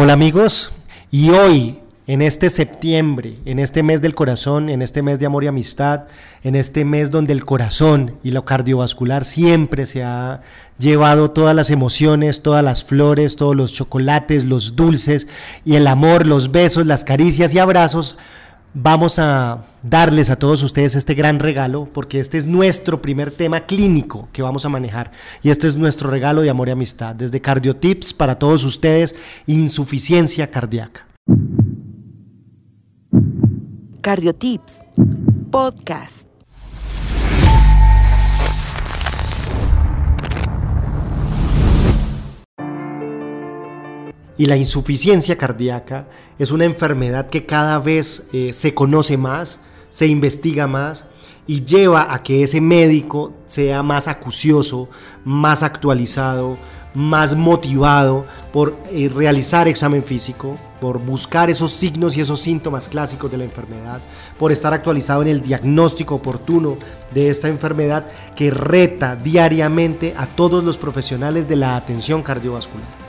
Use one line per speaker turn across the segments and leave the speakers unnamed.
Hola amigos, y hoy, en este septiembre, en este mes del corazón, en este mes de amor y amistad, en este mes donde el corazón y lo cardiovascular siempre se ha llevado todas las emociones, todas las flores, todos los chocolates, los dulces y el amor, los besos, las caricias y abrazos, vamos a darles a todos ustedes este gran regalo, porque este es nuestro primer tema clínico que vamos a manejar. Y este es nuestro regalo de amor y amistad. Desde Cardiotips para todos ustedes, insuficiencia cardíaca.
Cardiotips, podcast.
Y la insuficiencia cardíaca es una enfermedad que cada vez eh, se conoce más, se investiga más y lleva a que ese médico sea más acucioso, más actualizado, más motivado por eh, realizar examen físico, por buscar esos signos y esos síntomas clásicos de la enfermedad, por estar actualizado en el diagnóstico oportuno de esta enfermedad que reta diariamente a todos los profesionales de la atención cardiovascular.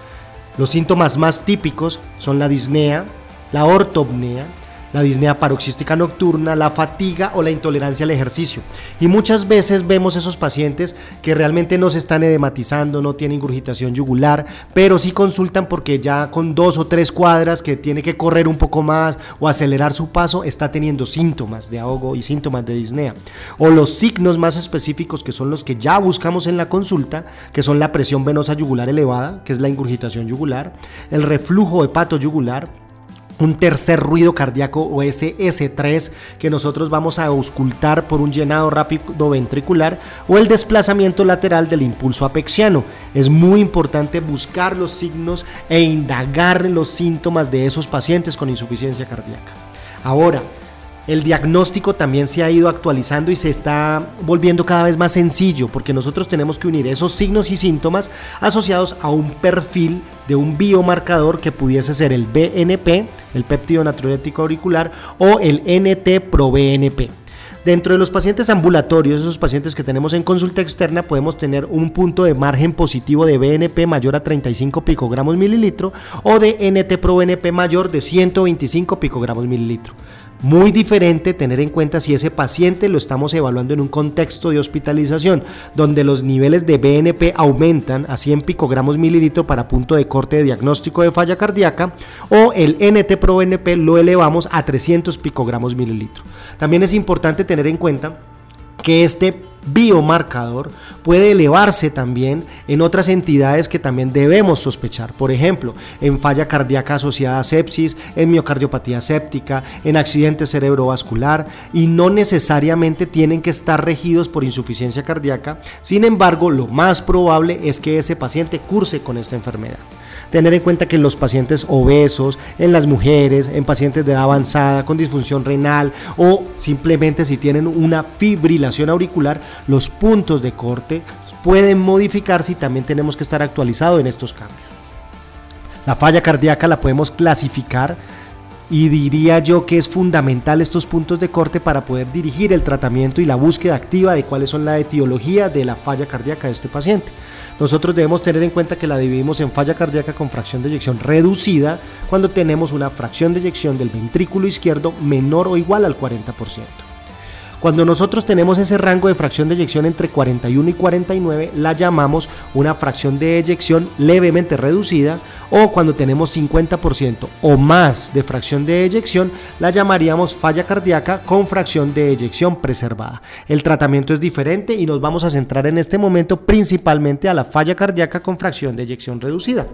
Los síntomas más típicos son la disnea, la ortopnea, la disnea paroxística nocturna, la fatiga o la intolerancia al ejercicio. Y muchas veces vemos esos pacientes que realmente no se están edematizando, no tienen ingurgitación yugular, pero sí consultan porque ya con dos o tres cuadras que tiene que correr un poco más o acelerar su paso, está teniendo síntomas de ahogo y síntomas de disnea. O los signos más específicos que son los que ya buscamos en la consulta, que son la presión venosa yugular elevada, que es la ingurgitación yugular, el reflujo hepato yugular, un tercer ruido cardíaco o SS3 que nosotros vamos a auscultar por un llenado rápido ventricular o el desplazamiento lateral del impulso apexiano. Es muy importante buscar los signos e indagar los síntomas de esos pacientes con insuficiencia cardíaca. Ahora, el diagnóstico también se ha ido actualizando y se está volviendo cada vez más sencillo porque nosotros tenemos que unir esos signos y síntomas asociados a un perfil de un biomarcador que pudiese ser el BNP, el péptido natriurético auricular, o el NT-proBNP. Dentro de los pacientes ambulatorios, esos pacientes que tenemos en consulta externa, podemos tener un punto de margen positivo de BNP mayor a 35 picogramos mililitro o de NT-proBNP mayor de 125 picogramos mililitro. Muy diferente tener en cuenta si ese paciente lo estamos evaluando en un contexto de hospitalización, donde los niveles de BNP aumentan a 100 picogramos mililitro para punto de corte de diagnóstico de falla cardíaca, o el NT-proBNP lo elevamos a 300 picogramos mililitro. También es importante tener en cuenta que este biomarcador puede elevarse también en otras entidades que también debemos sospechar. Por ejemplo, en falla cardíaca asociada a sepsis, en miocardiopatía séptica, en accidente cerebrovascular y no necesariamente tienen que estar regidos por insuficiencia cardíaca. Sin embargo, lo más probable es que ese paciente curse con esta enfermedad. Tener en cuenta que en los pacientes obesos, en las mujeres, en pacientes de edad avanzada, con disfunción renal o simplemente si tienen una fibrilación auricular, los puntos de corte pueden modificarse y también tenemos que estar actualizados en estos cambios. La falla cardíaca la podemos clasificar y diría yo que es fundamental estos puntos de corte para poder dirigir el tratamiento y la búsqueda activa de cuáles son la etiología de la falla cardíaca de este paciente. Nosotros debemos tener en cuenta que la dividimos en falla cardíaca con fracción de eyección reducida cuando tenemos una fracción de eyección del ventrículo izquierdo menor o igual al 40%. Cuando nosotros tenemos ese rango de fracción de eyección entre 41 y 49, la llamamos una fracción de eyección levemente reducida o cuando tenemos 50% o más de fracción de eyección, la llamaríamos falla cardíaca con fracción de eyección preservada. El tratamiento es diferente y nos vamos a centrar en este momento principalmente a la falla cardíaca con fracción de eyección reducida.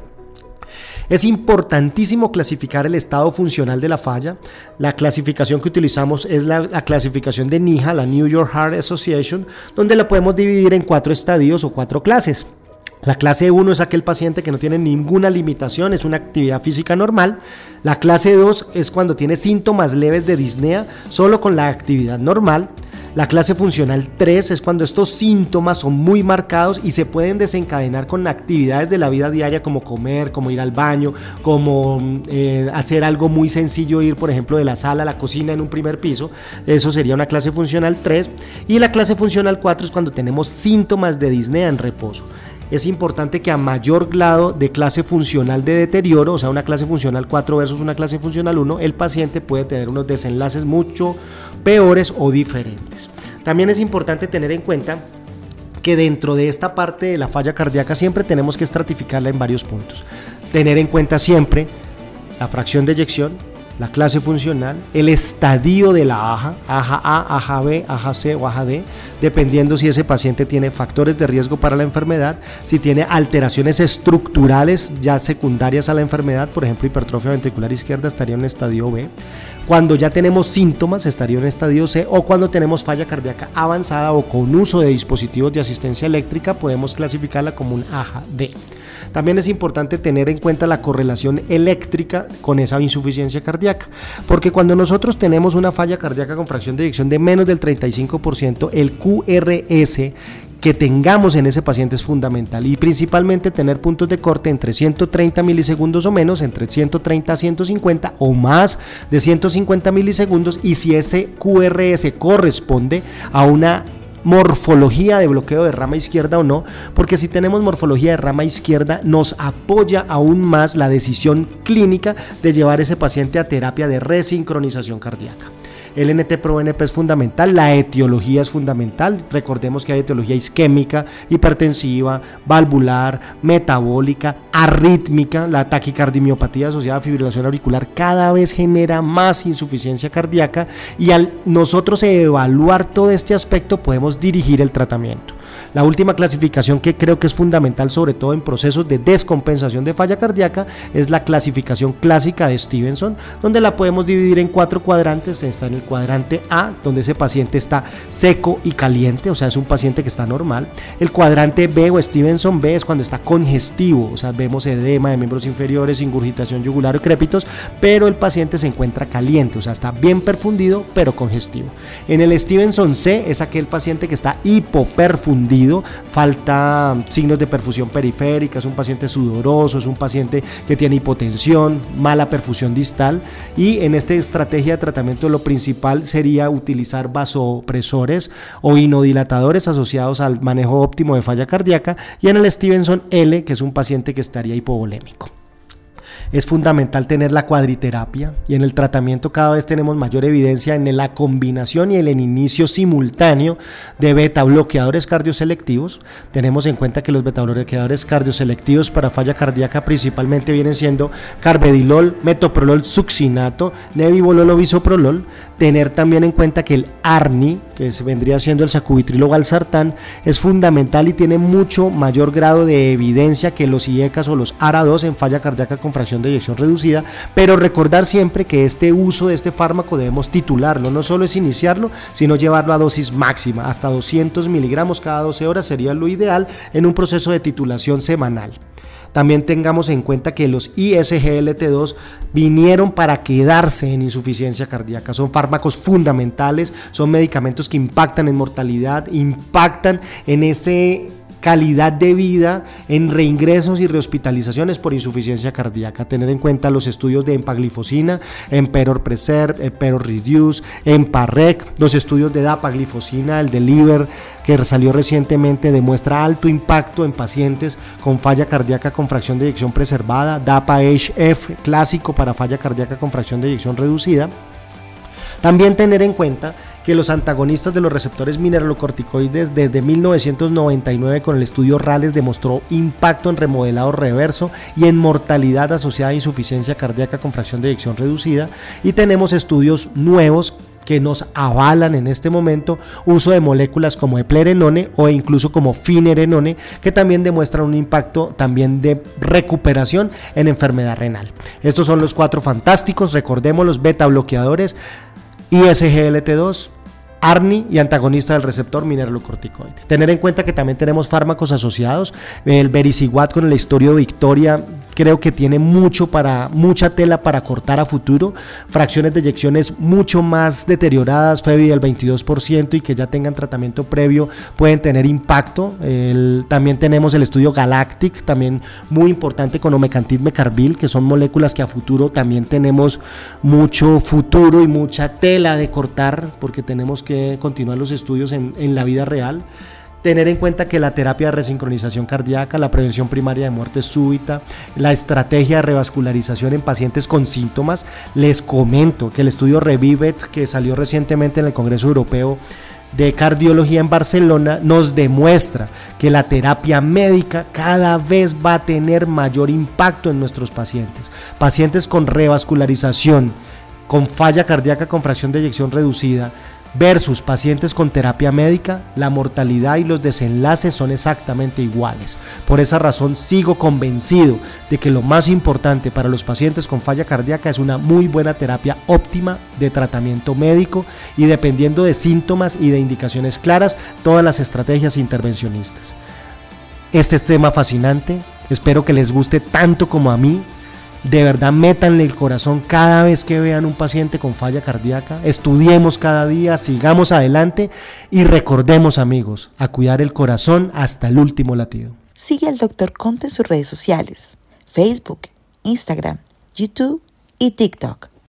Es importantísimo clasificar el estado funcional de la falla. La clasificación que utilizamos es la, clasificación de NIHA, la New York Heart Association, donde la podemos dividir en cuatro estadios o cuatro clases. La clase 1 es aquel paciente que no tiene ninguna limitación, es una actividad física normal. La clase 2 es cuando tiene síntomas leves de disnea solo con la actividad normal. La clase funcional 3 es cuando estos síntomas son muy marcados y se pueden desencadenar con actividades de la vida diaria como comer, como ir al baño, como eh, hacer algo muy sencillo, ir por ejemplo de la sala a la cocina en un primer piso. Eso sería una clase funcional 3. Y la clase funcional 4 es cuando tenemos síntomas de disnea en reposo. Es importante que a mayor grado de clase funcional de deterioro, o sea, una clase funcional 4 versus una clase funcional 1, el paciente puede tener unos desenlaces mucho peores o diferentes. También es importante tener en cuenta que dentro de esta parte de la falla cardíaca siempre tenemos que estratificarla en varios puntos. Tener en cuenta siempre la fracción de eyección, la clase funcional, el estadio de la AJA, AJA A, AJA B, AJA C o AJA D, dependiendo si ese paciente tiene factores de riesgo para la enfermedad, si tiene alteraciones estructurales ya secundarias a la enfermedad, por ejemplo hipertrofia ventricular izquierda estaría en estadio B, cuando ya tenemos síntomas estaría en estadio C o cuando tenemos falla cardíaca avanzada o con uso de dispositivos de asistencia eléctrica podemos clasificarla como un AJA D. También es importante tener en cuenta la correlación eléctrica con esa insuficiencia cardíaca, porque cuando nosotros tenemos una falla cardíaca con fracción de eyección de menos del 35%, el QRS que tengamos en ese paciente es fundamental. Y principalmente tener puntos de corte entre 130 milisegundos o menos, entre 130 a 150 o más de 150 milisegundos y si ese QRS corresponde a una morfología de bloqueo de rama izquierda o no, porque si tenemos morfología de rama izquierda nos apoya aún más la decisión clínica de llevar ese paciente a terapia de resincronización cardíaca. El NT-proBNP es fundamental, la etiología es fundamental. Recordemos que hay etiología isquémica, hipertensiva, valvular, metabólica, arrítmica. La taquicardimiopatía asociada a fibrilación auricular cada vez genera más insuficiencia cardíaca y al nosotros evaluar todo este aspecto podemos dirigir el tratamiento. La última clasificación que creo que es fundamental, sobre todo en procesos de descompensación de falla cardíaca, es la clasificación clásica de Stevenson, donde la podemos dividir en cuatro cuadrantes. Está en el cuadrante A, donde ese paciente está seco y caliente, o sea, es un paciente que está normal. El cuadrante B o Stevenson B es cuando está congestivo, o sea, vemos edema de miembros inferiores, ingurgitación yugular o crépitos, pero el paciente se encuentra caliente, o sea, está bien perfundido, pero congestivo. En el Stevenson C es aquel paciente que está hipoperfundido, falta signos de perfusión periférica, es un paciente sudoroso, es un paciente que tiene hipotensión, mala perfusión distal y en esta estrategia de tratamiento lo principal sería utilizar vasopresores o inodilatadores asociados al manejo óptimo de falla cardíaca y en el Stevenson L, que es un paciente que estaría hipovolémico. Es fundamental tener la cuadriterapia y en el tratamiento cada vez tenemos mayor evidencia en la combinación y el inicio simultáneo de beta bloqueadores cardioselectivos. Tenemos en cuenta que los beta bloqueadores cardioselectivos para falla cardíaca principalmente vienen siendo carbedilol, metoprolol, succinato, nebivolol o bisoprolol. Tener también en cuenta que el ARNI, que se vendría siendo el sacubitrilo valsartán, es fundamental y tiene mucho mayor grado de evidencia que los IECAS o los ARA2 en falla cardíaca con fracción de eyección reducida, pero recordar siempre que este uso de este fármaco debemos titularlo, no solo es iniciarlo, sino llevarlo a dosis máxima, hasta 200 miligramos cada 12 horas sería lo ideal en un proceso de titulación semanal. También tengamos en cuenta que los ISGLT2 vinieron para quedarse en insuficiencia cardíaca. Son fármacos fundamentales, son medicamentos que impactan en mortalidad, impactan en ese calidad de vida en reingresos y rehospitalizaciones por insuficiencia cardíaca. Tener en cuenta los estudios de empaglifosina, Emperor Preserve, Emperor Reduce, Emparec, los estudios de dapaglifosina, el de Liver, que salió recientemente, demuestra alto impacto en pacientes con falla cardíaca con fracción de eyección preservada, DAPA-HF clásico para falla cardíaca con fracción de eyección reducida. También tener en cuenta que los antagonistas de los receptores mineralocorticoides desde 1999 con el estudio RALES demostró impacto en remodelado reverso y en mortalidad asociada a insuficiencia cardíaca con fracción de eyección reducida y tenemos estudios nuevos que nos avalan en este momento uso de moléculas como eplerenone o incluso como finerenone que también demuestran un impacto también de recuperación en enfermedad renal. Estos son los cuatro fantásticos, recordemos los beta bloqueadores ISGLT2, ARNI y antagonista del receptor mineralocorticoide. Tener en cuenta que también tenemos fármacos asociados, el Vericiguat con la historia de Victoria creo que tiene mucho para, mucha tela para cortar a futuro, fracciones de eyecciones mucho más deterioradas, FEBI del 22% y que ya tengan tratamiento previo pueden tener impacto. también tenemos el estudio Galactic, también muy importante con Omecantid Mecarbil, que son moléculas que a futuro también tenemos mucho futuro y mucha tela de cortar porque tenemos que continuar los estudios en, en la vida real. Tener en cuenta que la terapia de resincronización cardíaca, la prevención primaria de muerte súbita, la estrategia de revascularización en pacientes con síntomas, les comento que el estudio Revivet que salió recientemente en el Congreso Europeo de Cardiología en Barcelona nos demuestra que la terapia médica cada vez va a tener mayor impacto en nuestros pacientes. Pacientes con revascularización, con falla cardíaca con fracción de eyección reducida, versus pacientes con terapia médica, la mortalidad y los desenlaces son exactamente iguales. Por esa razón sigo convencido de que lo más importante para los pacientes con falla cardíaca es una muy buena terapia óptima de tratamiento médico y dependiendo de síntomas y de indicaciones claras, todas las estrategias intervencionistas. Este es tema fascinante, espero que les guste tanto como a mí de verdad métanle el corazón cada vez que vean un paciente con falla cardíaca. Estudiemos cada día, sigamos adelante y recordemos amigos a cuidar el corazón hasta el último latido.
Sigue al Dr. Conte en sus redes sociales, Facebook, Instagram, YouTube y TikTok